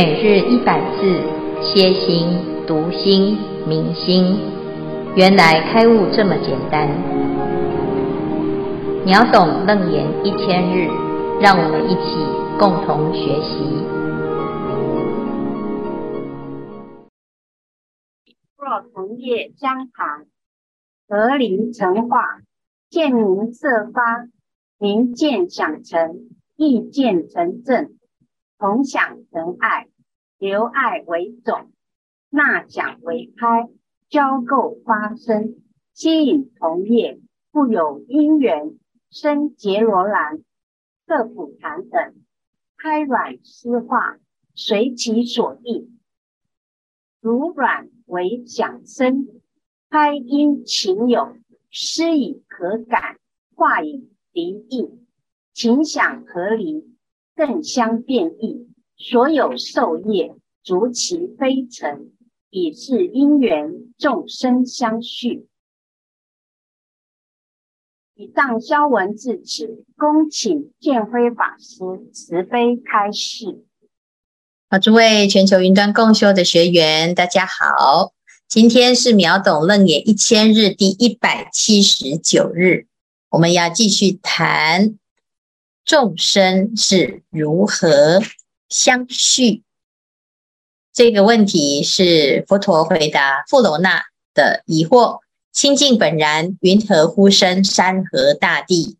每日一百字，歇心、读心、明心，原来开悟这么简单。秒懂楞严一千日，让我们一起共同学习。若同业相谈，合离成化，见明色发，明见想成，意见成正。同享仁爱，留爱为种，纳想为胎，交构发生，吸引同业，故有因缘生结罗兰、色普檀等，胎卵湿化，随其所意，如卵为想生，胎因情有，湿以可感，化以离异，情想合离。更相变异，所有受业逐其非成，以是因缘众生相续。以上消文至此，恭请建辉法师慈悲开示。好，诸位全球云端共修的学员，大家好，今天是秒懂楞严一千日第一百七十九日，我们要继续谈。众生是如何相续？这个问题是佛陀回答富罗那的疑惑。清净本然，云何呼生山河大地？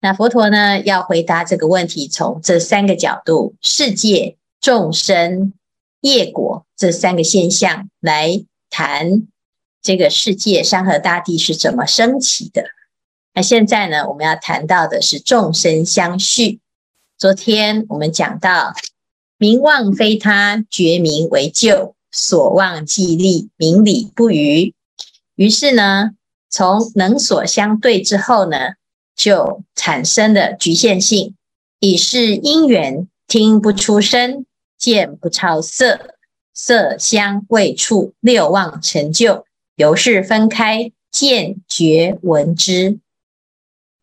那佛陀呢，要回答这个问题，从这三个角度：世界、众生、业果这三个现象来谈这个世界山河大地是怎么升起的。那现在呢，我们要谈到的是众生相续。昨天我们讲到，名望非他，觉名为就，所望既立，明理不余。于是呢，从能所相对之后呢，就产生了局限性，以是因缘，听不出声，见不超色，色香味触六望成就，由是分开，见觉闻知。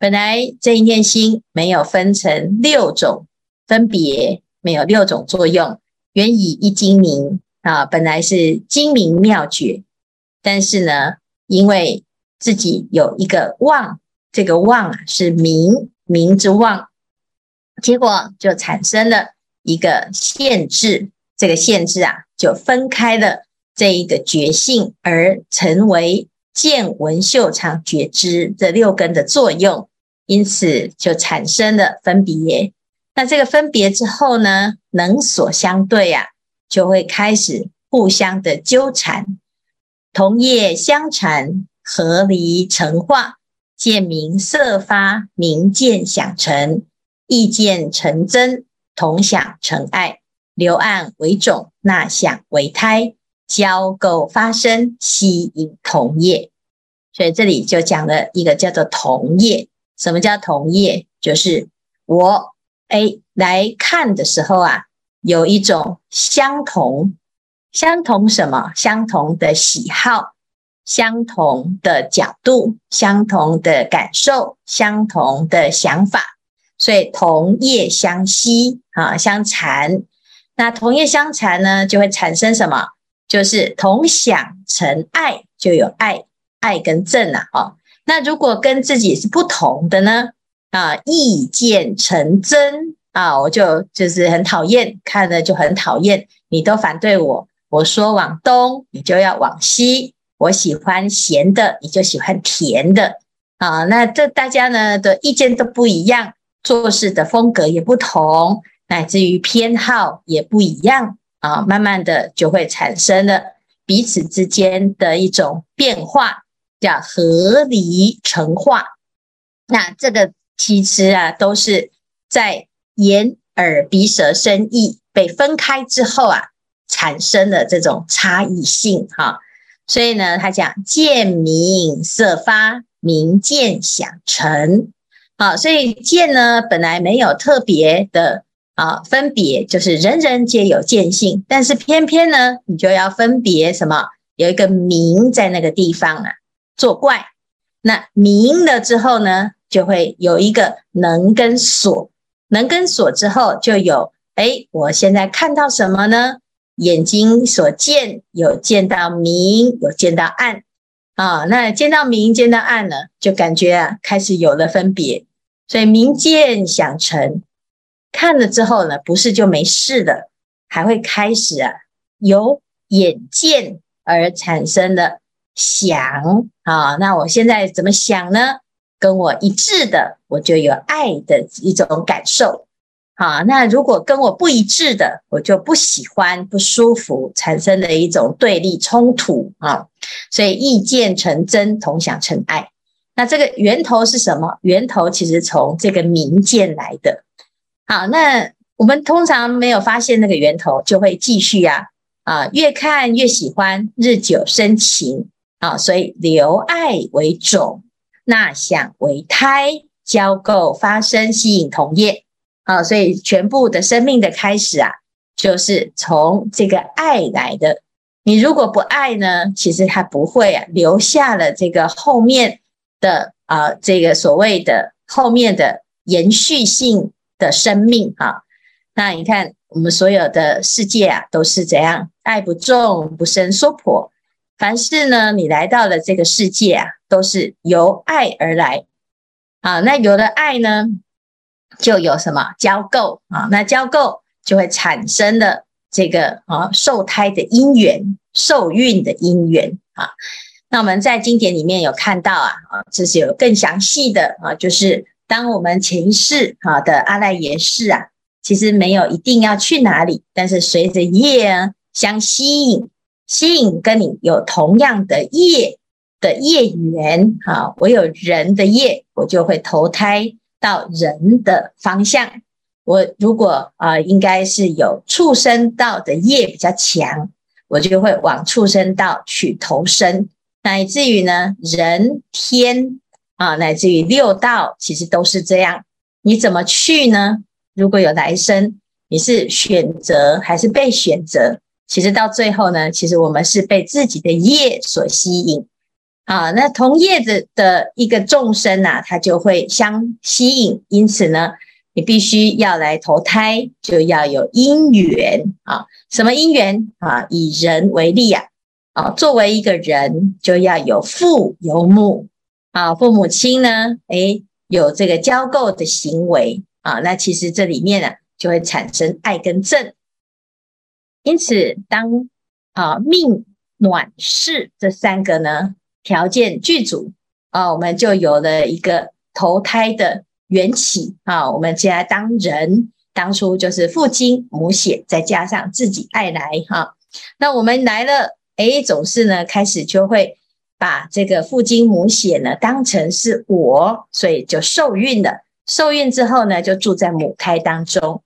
本来这一念心没有分成六种分别，没有六种作用，原以一精明啊，本来是精明妙觉，但是呢，因为自己有一个妄，这个妄啊是明明之妄，结果就产生了一个限制，这个限制啊就分开了这一个觉性，而成为见闻嗅尝觉知这六根的作用。因此就产生了分别，那这个分别之后呢，能所相对啊，就会开始互相的纠缠，同业相缠，合离成化，见明色发，明见想成，意见成真，同想成爱，留爱为种，纳想为胎，交构发生，吸引同业。所以这里就讲了一个叫做同业。什么叫同业？就是我哎来看的时候啊，有一种相同，相同什么？相同的喜好，相同的角度，相同的感受，相同的想法，所以同业相吸啊，相缠。那同业相缠呢，就会产生什么？就是同想成爱，就有爱，爱跟正啊，哦。那如果跟自己是不同的呢？啊，意见成真啊，我就就是很讨厌，看了就很讨厌。你都反对我，我说往东，你就要往西。我喜欢咸的，你就喜欢甜的啊。那这大家呢的意见都不一样，做事的风格也不同，乃至于偏好也不一样啊。慢慢的就会产生了彼此之间的一种变化。叫合离成化，那这个其实啊，都是在眼耳鼻舌身意被分开之后啊，产生的这种差异性哈。所以呢，他讲见明色发，明见想成，啊，所以见呢本来没有特别的啊分别，就是人人皆有见性，但是偏偏呢，你就要分别什么？有一个明在那个地方啊。作怪，那明了之后呢，就会有一个能跟所，能跟所之后就有哎，我现在看到什么呢？眼睛所见有见到明，有见到暗啊。那见到明，见到暗呢，就感觉啊，开始有了分别。所以明见想成，看了之后呢，不是就没事的，还会开始啊，由眼见而产生的想啊。那我现在怎么想呢？跟我一致的，我就有爱的一种感受。好，那如果跟我不一致的，我就不喜欢、不舒服，产生的一种对立冲突啊。所以意见成真，同享成爱。那这个源头是什么？源头其实从这个明见来的。好，那我们通常没有发现那个源头，就会继续啊啊，越看越喜欢，日久生情啊。所以留爱为种。纳想为胎，交构发生，吸引同业。啊，所以全部的生命的开始啊，就是从这个爱来的。你如果不爱呢，其实它不会啊，留下了这个后面的啊，这个所谓的后面的延续性的生命啊。那你看，我们所有的世界啊，都是怎样？爱不重，不生娑婆。凡是呢，你来到了这个世界啊。都是由爱而来，啊，那有了爱呢，就有什么交构啊？那交构就会产生了这个啊受胎的因缘，受孕的因缘啊。那我们在经典里面有看到啊，啊，这是有更详细的啊，就是当我们前世啊的阿赖耶识啊，其实没有一定要去哪里，但是随着业相吸引，吸引跟你有同样的业。的业缘啊，我有人的业，我就会投胎到人的方向。我如果啊，应该是有畜生道的业比较强，我就会往畜生道去投生，乃至于呢，人天啊，乃至于六道，其实都是这样。你怎么去呢？如果有来生，你是选择还是被选择？其实到最后呢，其实我们是被自己的业所吸引。啊，那同业的的一个众生呐、啊，它就会相吸引，因此呢，你必须要来投胎，就要有因缘啊。什么因缘啊？以人为例啊，啊，作为一个人，就要有父有母啊，父母亲呢，诶，有这个交媾的行为啊，那其实这里面呢、就会产生爱跟憎。因此，当啊命暖世这三个呢，条件具足啊，我们就有了一个投胎的缘起啊。我们现在当人，当初就是父精母血，再加上自己爱来哈。那我们来了，诶，总是呢开始就会把这个父精母血呢当成是我，所以就受孕了。受孕之后呢，就住在母胎当中，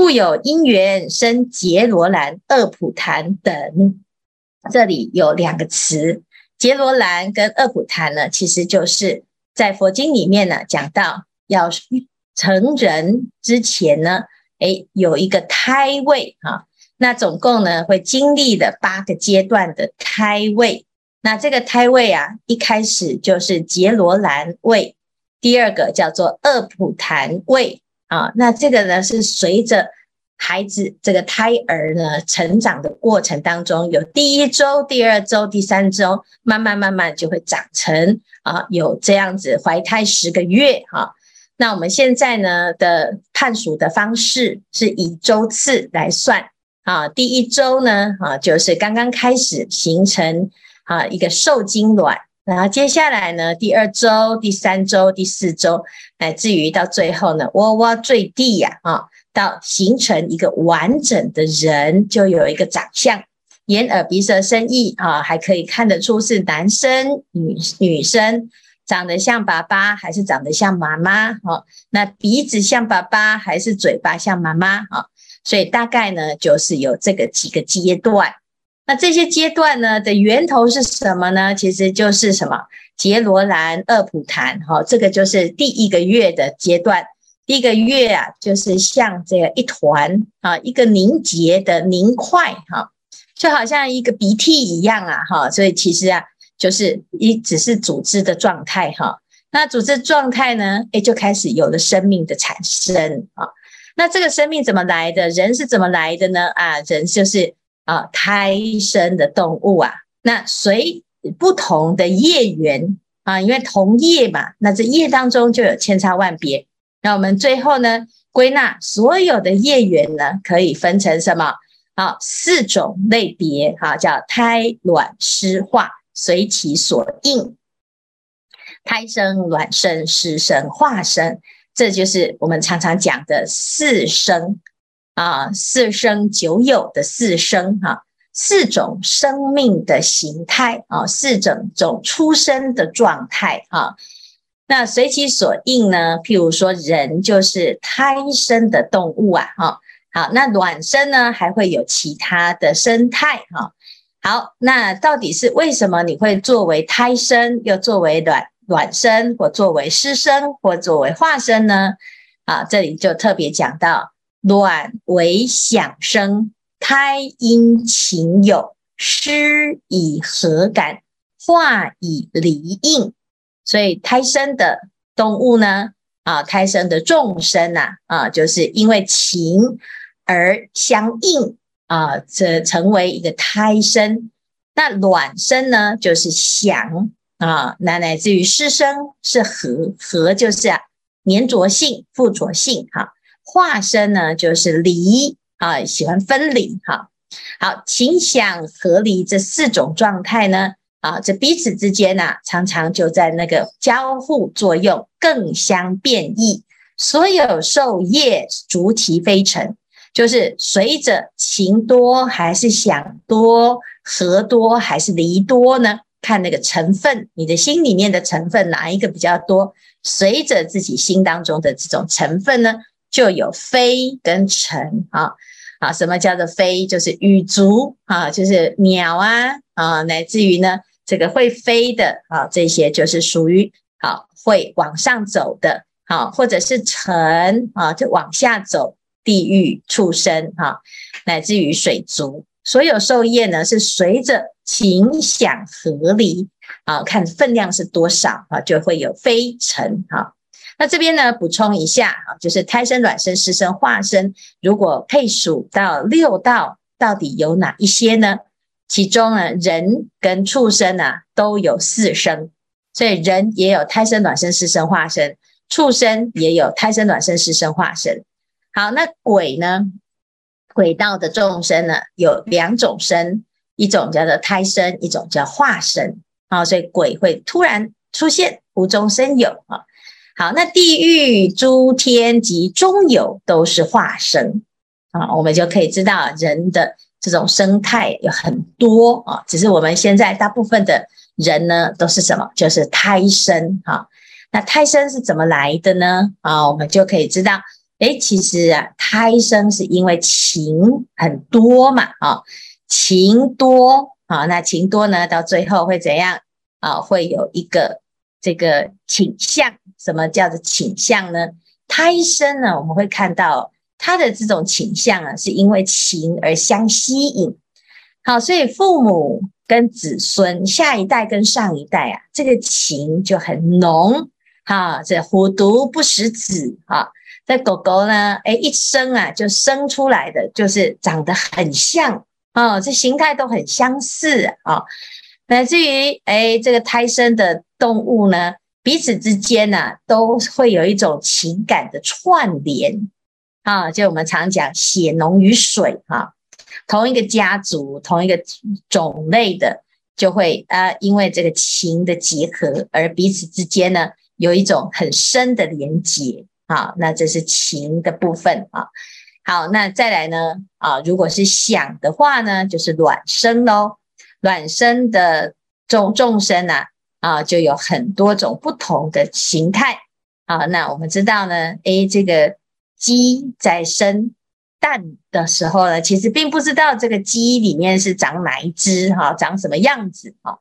故有因缘生羯罗兰、厄普檀等。这里有两个词。羯罗兰跟厄普檀呢，其实就是在佛经里面呢讲到，要成人之前呢，诶，有一个胎位哈，那总共呢会经历了八个阶段的胎位，那这个胎位啊，一开始就是羯罗兰位，第二个叫做厄普檀位啊，那这个呢是随着。孩子这个胎儿呢，成长的过程当中，有第一周、第二周、第三周，慢慢慢慢就会长成啊，有这样子怀胎十个月哈。那我们现在呢的判数的方式是以周次来算啊，第一周呢啊就是刚刚开始形成啊一个受精卵，然后接下来呢第二周、第三周、第四周，乃至于到最后呢窝窝坠地呀啊。到形成一个完整的人，就有一个长相，眼耳鼻舌身意啊，还可以看得出是男生女女生，长得像爸爸还是长得像妈妈？哈，那鼻子像爸爸还是嘴巴像妈妈？哈，所以大概呢，就是有这个几个阶段。那这些阶段呢的源头是什么呢？其实就是什么杰罗兰、恶蒲檀，哈，这个就是第一个月的阶段。第一个月啊，就是像这个一团啊，一个凝结的凝块哈，就好像一个鼻涕一样啊哈，所以其实啊，就是一只是组织的状态哈。那组织状态呢，诶，就开始有了生命的产生啊。那这个生命怎么来的？人是怎么来的呢？啊，人就是啊胎生的动物啊。那随不同的业缘啊，因为同业嘛，那这业当中就有千差万别。那我们最后呢，归纳所有的业缘呢，可以分成什么？啊，四种类别哈，叫胎卵湿化，随其所应。胎生、卵生、湿生、化生，这就是我们常常讲的四生啊，四生九有的四生哈，四种生命的形态啊，四种种出生的状态啊。那随其所应呢？譬如说，人就是胎生的动物啊，哈。好，那卵生呢，还会有其他的生态哈。好，那到底是为什么你会作为胎生，又作为卵卵生，或作为湿生，或作为化生呢？啊，这里就特别讲到，卵为想生，胎因情有，湿以和感，化以离应。所以胎生的动物呢，啊，胎生的众生呐，啊，就是因为情。而相应啊，这成为一个胎生。那卵生呢，就是响啊，那乃至于湿生是和，和就是啊粘着性、附着性哈、化生呢，就是离啊，喜欢分离哈、好，情想和离这四种状态呢，啊，这彼此之间呐、常常就在那个交互作用，更相变异。所有受业逐其非成。就是随着情多还是想多，和多还是离多呢？看那个成分，你的心里面的成分哪一个比较多？随着自己心当中的这种成分呢，就有飞跟成啊啊！什么叫做飞？就是羽足啊，就是鸟啊啊，乃至于呢这个会飞的啊，这些就是属于啊会往上走的啊，或者是成啊就往下走。地狱畜生哈，乃至于水族，所有受业呢，是随着情想合离啊，看分量是多少啊，就会有非成哈。那这边呢，补充一下啊，就是胎生、卵生、湿生、化生，如果配属到六道，到底有哪一些呢？其中呢，人跟畜生啊都有四生，所以人也有胎生、卵生、湿生、化生，畜生也有胎生、卵生、湿生、化生。好，那鬼呢？鬼道的众生呢，有两种生，一种叫做胎生，一种叫化生。啊，所以鬼会突然出现，无中生有啊。好，那地狱、诸天及中有都是化生啊，我们就可以知道人的这种生态有很多啊。只是我们现在大部分的人呢，都是什么？就是胎生啊。那胎生是怎么来的呢？啊，我们就可以知道。诶，其实啊，胎生是因为情很多嘛，啊，情多啊，那情多呢，到最后会怎样啊？会有一个这个倾向，什么叫做倾向呢？胎生呢，我们会看到他的这种倾向啊，是因为情而相吸引。好，所以父母跟子孙，下一代跟上一代啊，这个情就很浓。哈，这虎毒不食子啊。这狗狗呢，诶，一生啊，就生出来的就是长得很像哦，这形态都很相似啊，乃至于诶，这个胎生的动物呢，彼此之间呢、都会有一种情感的串联啊，就我们常讲血浓于水啊，同一个家族、同一个种类的，就会啊，因为这个情的结合，而彼此之间呢，有一种很深的连结。啊，那这是情的部分啊。好，那再来呢？啊，如果是想的话呢，就是卵生喽。卵生的众众生呢，啊，就有很多种不同的形态。啊，那我们知道呢，诶，这个鸡在生蛋的时候呢，其实并不知道这个鸡里面是长哪一只哈，长什么样子哈。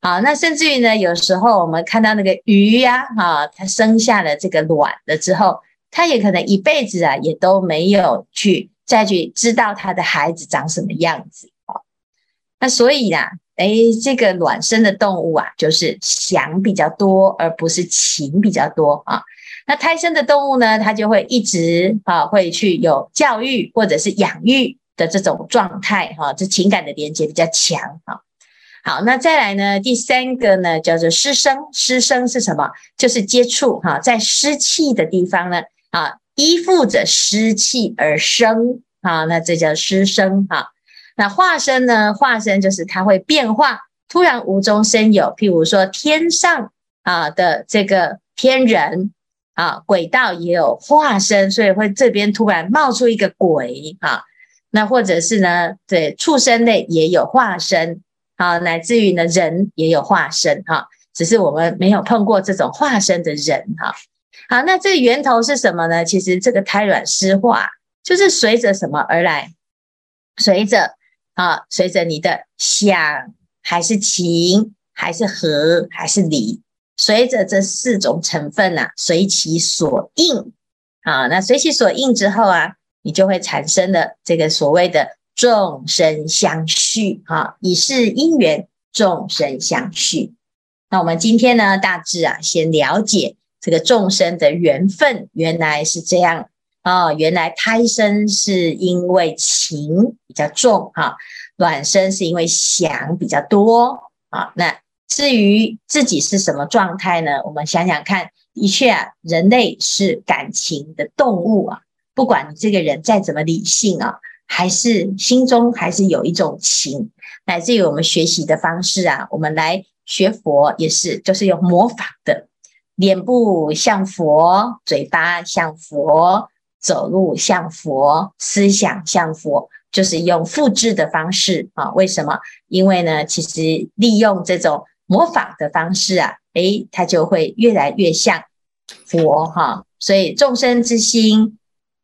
好，那甚至于呢，有时候我们看到那个鱼呀，哈，它生下了这个卵了之后，它也可能一辈子啊，也都没有去再去知道它的孩子长什么样子啊。那所以呢，哎，这个卵生的动物啊，就是想比较多，而不是情比较多啊。那胎生的动物呢，它就会一直啊，会去有教育或者是养育的这种状态哈，这情感的连接比较强啊。好，那再来呢，第三个呢，叫做湿生。湿生是什么？就是接触哈，在湿气的地方呢，啊，依附着湿气而生啊，那这叫湿生哈。那化身呢？化身就是它会变化，突然无中生有。譬如说天上啊的这个天人啊，鬼道也有化身，所以会这边突然冒出一个鬼啊。那或者是呢，对畜生类也有化身啊，乃至于呢人也有化身哈。只是我们没有碰过这种化身的人哈。好，那这源头是什么呢？其实这个胎卵湿化就是随着什么而来？随着。啊，随着你的想还是情，还是和还是离，随着这四种成分啊，随其所应啊，那随其所应之后啊，你就会产生了这个所谓的众生相续啊，以是因缘众生相续。那我们今天呢，大致啊，先了解这个众生的缘分，原来是这样。哦，原来胎生是因为情比较重哈，卵生是因为想比较多啊。那至于自己是什么状态呢？我们想想看，的确啊，人类是感情的动物啊。不管你这个人再怎么理性啊，还是心中还是有一种情，乃至于我们学习的方式啊，我们来学佛也是，就是用模仿的，脸部像佛，嘴巴像佛。走路像佛，思想像佛，就是用复制的方式啊。为什么？因为呢，其实利用这种模仿的方式啊，诶，它就会越来越像佛哈。所以众生之心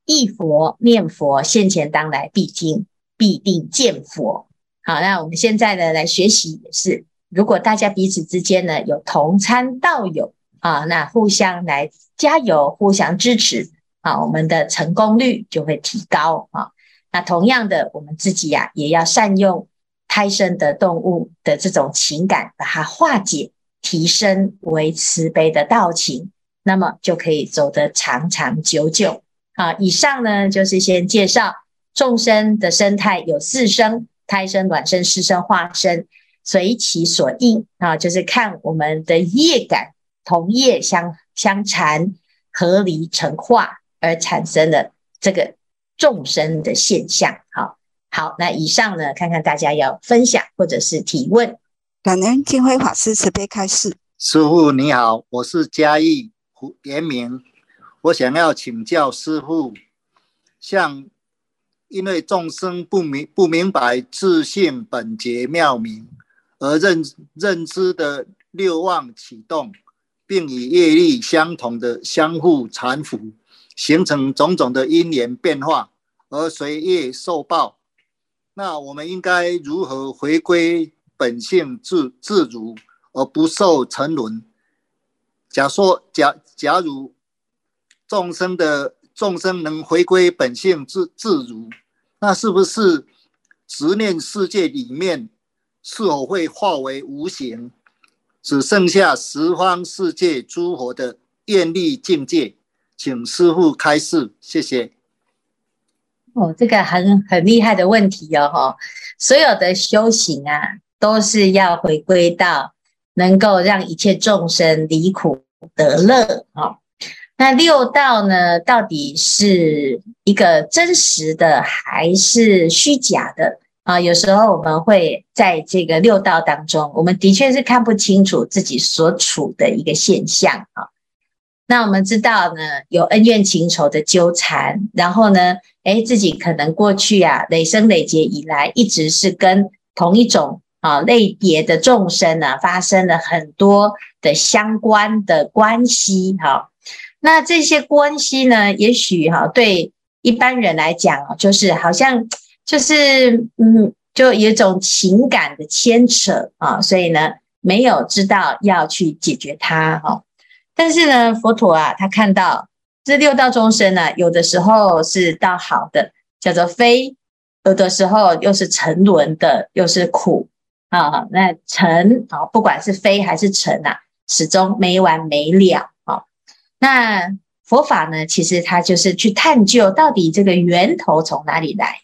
忆佛念佛，现前当来必经必定见佛。好，那我们现在呢来学习也是，如果大家彼此之间呢有同参道友啊，那互相来加油，互相支持。啊，我们的成功率就会提高啊。那同样的，我们自己呀、啊，也要善用胎生的动物的这种情感，把它化解、提升为慈悲的道情，那么就可以走得长长久久。啊，以上呢就是先介绍众生的生态有四生：胎生、卵生、湿生、化生，随其所应啊，就是看我们的业感同业相相缠，合离成化。而产生了这个众生的现象，好好，那以上呢，看看大家要分享或者是提问。感恩金辉法师慈悲开示。师傅你好，我是嘉义胡延明，我想要请教师傅，像因为众生不明不明白自性本觉妙明，而认认知的六妄启动，并与业力相同的相互缠缚。形成种种的因缘变化，而随业受报。那我们应该如何回归本性自自如，而不受沉沦？假说假假如众生的众生能回归本性自自如，那是不是执念世界里面是否会化为无形，只剩下十方世界诸佛的愿力境界？请师傅开示，谢谢。哦，这个很很厉害的问题哦，哈！所有的修行啊，都是要回归到能够让一切众生离苦得乐啊。那六道呢，到底是一个真实的还是虚假的啊？有时候我们会在这个六道当中，我们的确是看不清楚自己所处的一个现象啊。那我们知道呢，有恩怨情仇的纠缠，然后呢，诶，自己可能过去啊，累生累劫以来，一直是跟同一种啊类别的众生呢，发生了很多的相关的关系，哈。那这些关系呢，也许哈，对一般人来讲，就是好像就是嗯，就有一种情感的牵扯啊，所以呢，没有知道要去解决它，哈。但是呢，佛陀啊，他看到这六道众生呢，有的时候是道好的，叫做非；有的时候又是沉沦的，又是苦。啊，那沉啊，不管是非还是沉呐，始终没完没了啊。那佛法呢，其实它就是去探究到底这个源头从哪里来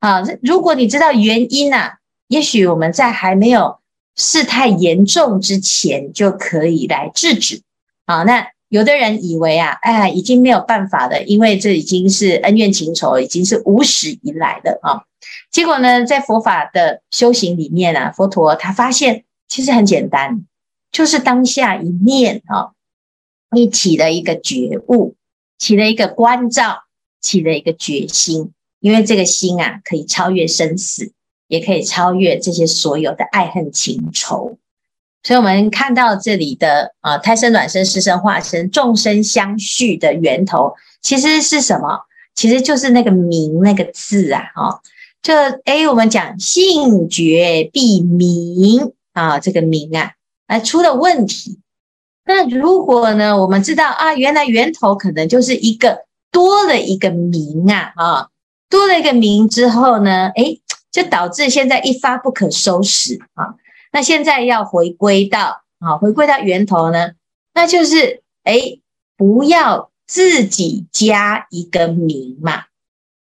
啊。如果你知道原因呐，也许我们在还没有事态严重之前就可以来制止啊。那有的人以为啊，哎，已经没有办法了，因为这已经是恩怨情仇，已经是无始以来的啊。结果呢，在佛法的修行里面啊，佛陀他发现其实很简单，就是当下一念啊，你起了一个觉悟，起了一个关照，起了一个决心，因为这个心啊，可以超越生死，也可以超越这些所有的爱恨情仇。所以，我们看到这里的啊，胎生、卵生、湿生、化生，众生相续的源头，其实是什么？其实就是那个明那个字啊，哈。就哎，我们讲性觉必明啊，这个明啊，哎出了问题。那如果呢，我们知道啊，原来源头可能就是一个多了一个明啊，啊，多了一个明之后呢，哎，就导致现在一发不可收拾啊。那现在要回归到啊，回归到源头呢，那就是哎，不要自己加一个名嘛。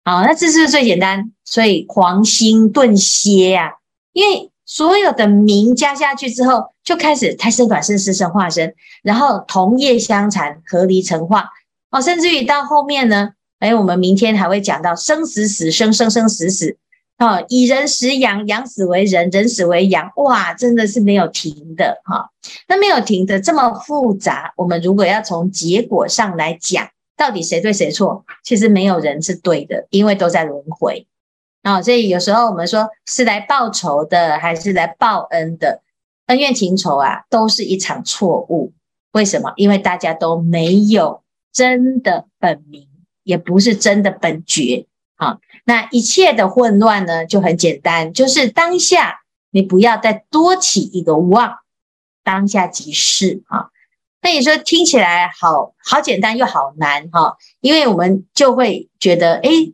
好，那这是最简单，所以黄心顿歇啊，因为所有的名加下去之后，就开始胎生、卵生、湿生、化生，然后同业相残，合离成化。哦，甚至于到后面呢，哎，我们明天还会讲到生死死生，生生死死哦，以人食羊，养死为人，人死为羊，哇，真的是没有停的哈，那没有停的这么复杂，我们如果要从结果上来讲。到底谁对谁错？其实没有人是对的，因为都在轮回啊。所以有时候我们说是来报仇的，还是来报恩的，恩怨情仇啊，都是一场错误。为什么？因为大家都没有真的本名，也不是真的本觉啊。那一切的混乱呢，就很简单，就是当下你不要再多起一个妄，当下即是啊。那你说听起来好好简单又好难哈，因为我们就会觉得，诶，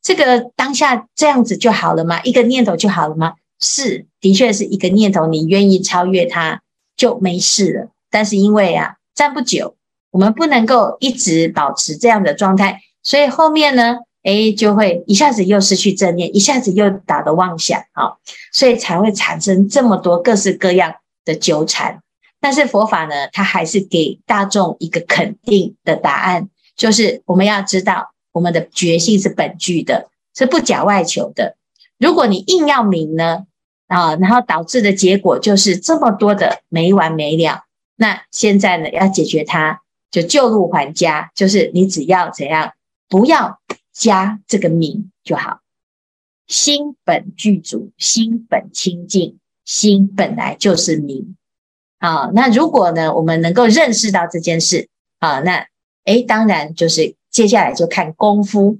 这个当下这样子就好了吗？一个念头就好了吗？是，的确是一个念头，你愿意超越它就没事了。但是因为啊，站不久，我们不能够一直保持这样的状态，所以后面呢，诶，就会一下子又失去正念，一下子又打的妄想啊，所以才会产生这么多各式各样的纠缠。但是佛法呢，它还是给大众一个肯定的答案，就是我们要知道我们的觉性是本具的，是不假外求的。如果你硬要明呢，啊，然后导致的结果就是这么多的没完没了。那现在呢，要解决它，就旧路还家，就是你只要怎样，不要加这个名就好。心本具足，心本清净，心本来就是名。啊，那如果呢，我们能够认识到这件事，啊，那诶，当然就是接下来就看功夫，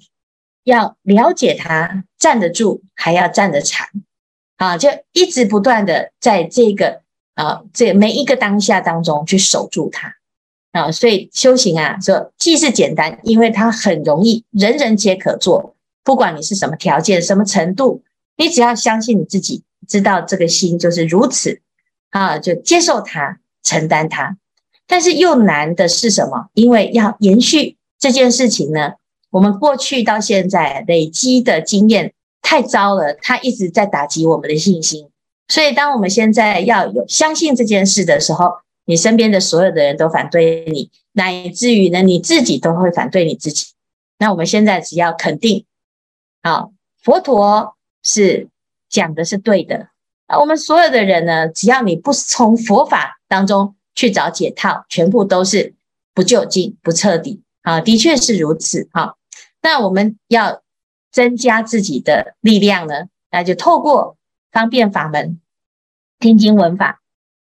要了解它，站得住，还要站得长，啊，就一直不断的在这个啊，这每一个当下当中去守住它，啊，所以修行啊，说既是简单，因为它很容易，人人皆可做，不管你是什么条件、什么程度，你只要相信你自己，知道这个心就是如此。啊，就接受它，承担它，但是又难的是什么？因为要延续这件事情呢，我们过去到现在累积的经验太糟了，它一直在打击我们的信心。所以，当我们现在要有相信这件事的时候，你身边的所有的人都反对你，乃至于呢，你自己都会反对你自己。那我们现在只要肯定，好，佛陀是讲的是对的。我们所有的人呢，只要你不从佛法当中去找解套，全部都是不究竟、不彻底啊！的确是如此哈。那我们要增加自己的力量呢，那就透过方便法门、听经闻法、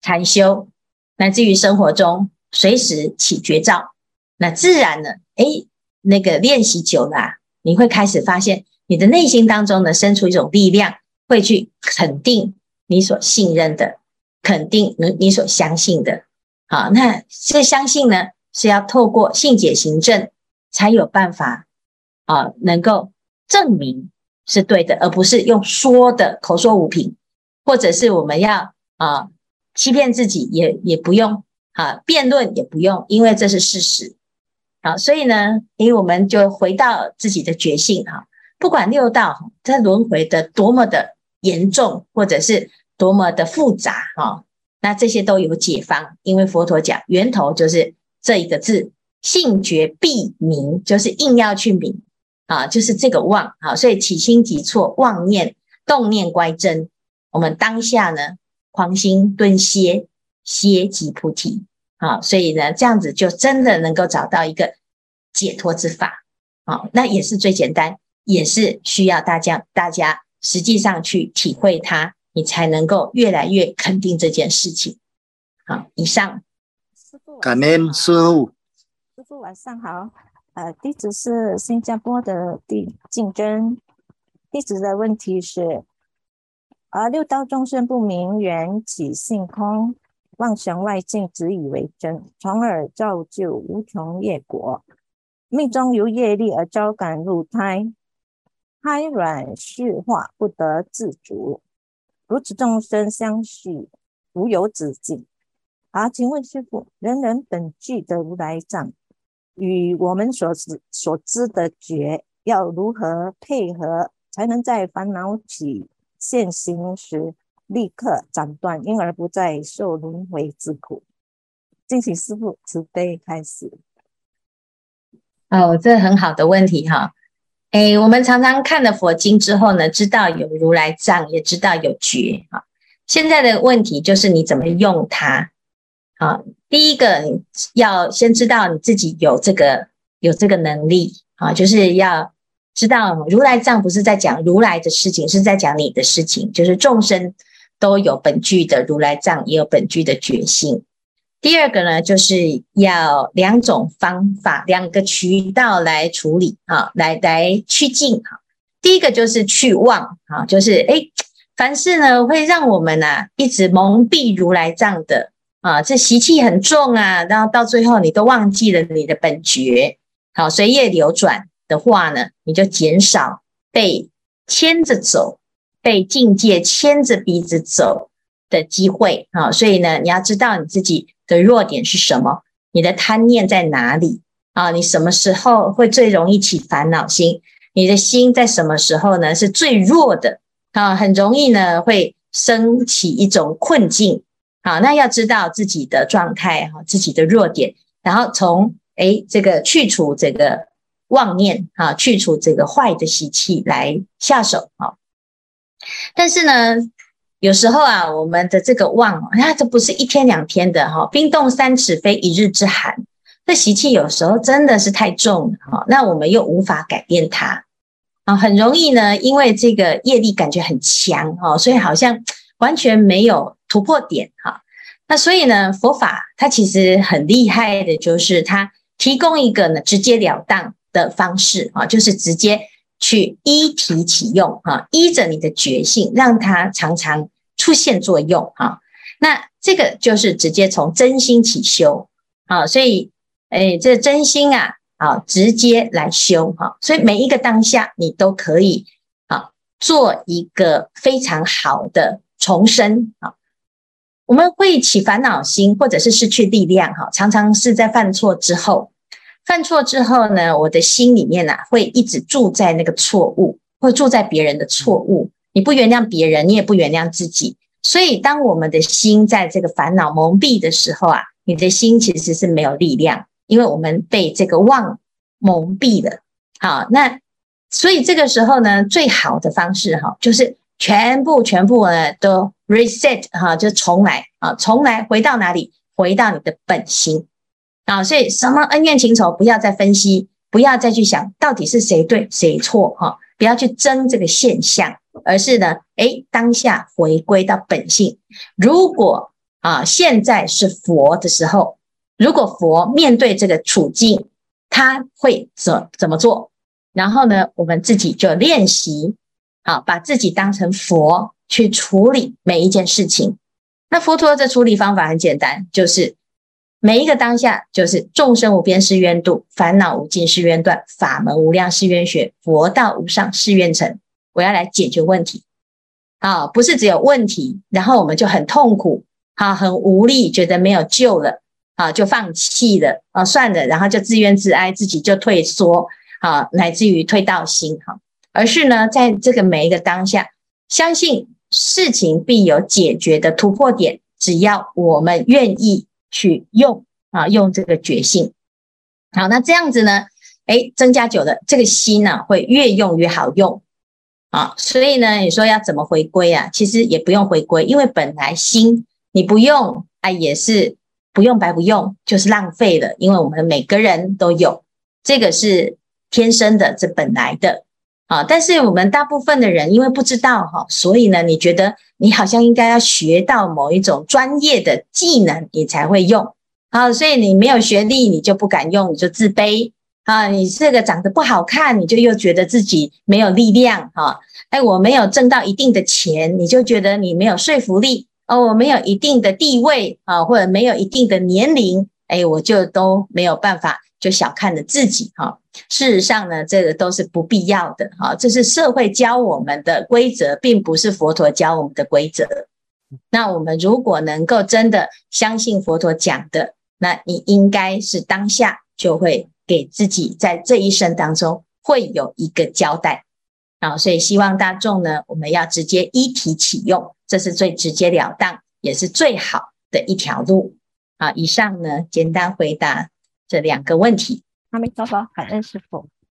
禅修，乃至于生活中随时起绝招，那自然呢，诶，那个练习久了，你会开始发现你的内心当中呢，生出一种力量，会去肯定。你所信任的，肯定你你所相信的，好，那这相信呢，是要透过信解行证才有办法啊，能够证明是对的，而不是用说的口说无凭或者是我们要啊欺骗自己也也不用啊，辩论也不用，因为这是事实。好，所以呢，因为我们就回到自己的觉性哈，不管六道在轮回的多么的严重，或者是多么的复杂哈，那这些都有解方，因为佛陀讲源头就是这一个字，性觉必明，就是硬要去明啊，就是这个妄。啊，所以起心即错，妄念动念乖真，我们当下呢，狂心顿歇，歇即菩提。啊，所以呢，这样子就真的能够找到一个解脱之法，啊，那也是最简单，也是需要大家大家实际上去体会它，你才能够越来越肯定这件事情。好，以上。感恩师傅。师傅晚上好，呃，弟子是新加坡的地竞争，弟子的问题是，而，六道众生不明缘起性空。妄想外境，只以为真，从而造就无穷业果。命中由业力而招感入胎，胎卵虚化不得自主，如此众生相续无有止境。好，请问师父，人人本具的如来藏与我们所知所知的觉，要如何配合，才能在烦恼起现行时，立刻斩断，因而不再受轮回之苦。敬请师父慈悲开始。哦，这很好的问题哈。诶，我们常常看了佛经之后呢，知道有如来藏，也知道有觉哈。现在的问题就是你怎么用它？啊，第一个要先知道你自己有这个有这个能力啊，就是要知道如来藏不是在讲如来的事情，是在讲你的事情，就是众生。都有本具的如来藏，也有本具的觉性。第二个呢，就是要两种方法，两个渠道来处理啊，来来趋近哈。第一个就是去妄啊，就是诶，凡事呢会让我们啊一直蒙蔽如来藏的啊，这习气很重啊，然后到最后你都忘记了你的本觉，好，随业流转的话呢，你就减少被牵着走。被境界牵着鼻子走的机会啊，所以呢，你要知道你自己的弱点是什么，你的贪念在哪里啊？你什么时候会最容易起烦恼心？你的心在什么时候呢？是最弱的啊，很容易呢会升起一种困境啊。那要知道自己的状态哈，自己的弱点，然后从诶这个去除这个妄念啊，去除这个坏的习气来下手啊。但是呢，有时候啊，我们的这个妄，那这不是一天两天的哈，冰冻三尺非一日之寒。这习气有时候真的是太重了哈，那我们又无法改变它啊，很容易呢，因为这个业力感觉很强哈，所以好像完全没有突破点哈。那所以呢，佛法它其实很厉害的，就是它提供一个呢直截了当的方式啊，就是直接。去依体起用哈，依着你的觉性，让它常常出现作用哈。那这个就是直接从真心起修啊，所以诶，这真心啊，啊，直接来修哈。所以每一个当下，你都可以啊，做一个非常好的重生啊。我们会起烦恼心，或者是失去力量哈，常常是在犯错之后。犯错之后呢，我的心里面啊，会一直住在那个错误，会住在别人的错误。你不原谅别人，你也不原谅自己。所以，当我们的心在这个烦恼蒙蔽的时候啊，你的心其实是没有力量，因为我们被这个妄蒙蔽了。好，那所以这个时候呢，最好的方式哈，就是全部全部呢都 reset 哈，就重来啊，重来回到哪里？回到你的本心。啊，所以什么恩怨情仇不要再分析，不要再去想到底是谁对谁错哈，不要去争这个现象，而是呢，诶，当下回归到本性。如果啊，现在是佛的时候，如果佛面对这个处境，他会怎怎么做？然后呢，我们自己就练习，啊，把自己当成佛去处理每一件事情。那佛陀的处理方法很简单，就是。每一个当下，就是众生无边誓愿度，烦恼无尽誓愿断，法门无量誓愿学，佛道无上誓愿成。我要来解决问题。啊，不是只有问题，然后我们就很痛苦，啊，很无力，觉得没有救了，啊，就放弃了，啊，算了，然后就自怨自哀，自己就退缩，啊，乃至于退道心，哈，而是呢，在这个每一个当下，相信事情必有解决的突破点，只要我们愿意去用，啊，用这个觉性，好，那这样子呢？哎，增加久了，这个心呢、会越用越好用啊，所以呢，你说要怎么回归啊？其实也不用回归，因为本来心你不用，哎，也是不用白不用，就是浪费了。因为我们每个人都有，这个是天生的，这本来的啊。但是我们大部分的人因为不知道哈，所以呢，你觉得你好像应该要学到某一种专业的技能，你才会用啊。所以你没有学历，你就不敢用，你就自卑。啊，你这个长得不好看，你就又觉得自己没有力量哈。哎，我没有挣到一定的钱，你就觉得你没有说服力哦。我没有一定的地位啊，或者没有一定的年龄，哎，我就都没有办法，就小看了自己哈。事实上呢，这个都是不必要的哈。这是社会教我们的规则，并不是佛陀教我们的规则。那我们如果能够真的相信佛陀讲的，那你应该是当下就会。给自己在这一生当中会有一个交代啊，所以希望大众呢，我们要直接依体启用，这是最直截了当，也是最好的一条路啊。以上呢，简单回答这两个问题。阿弥陀佛，感恩师父。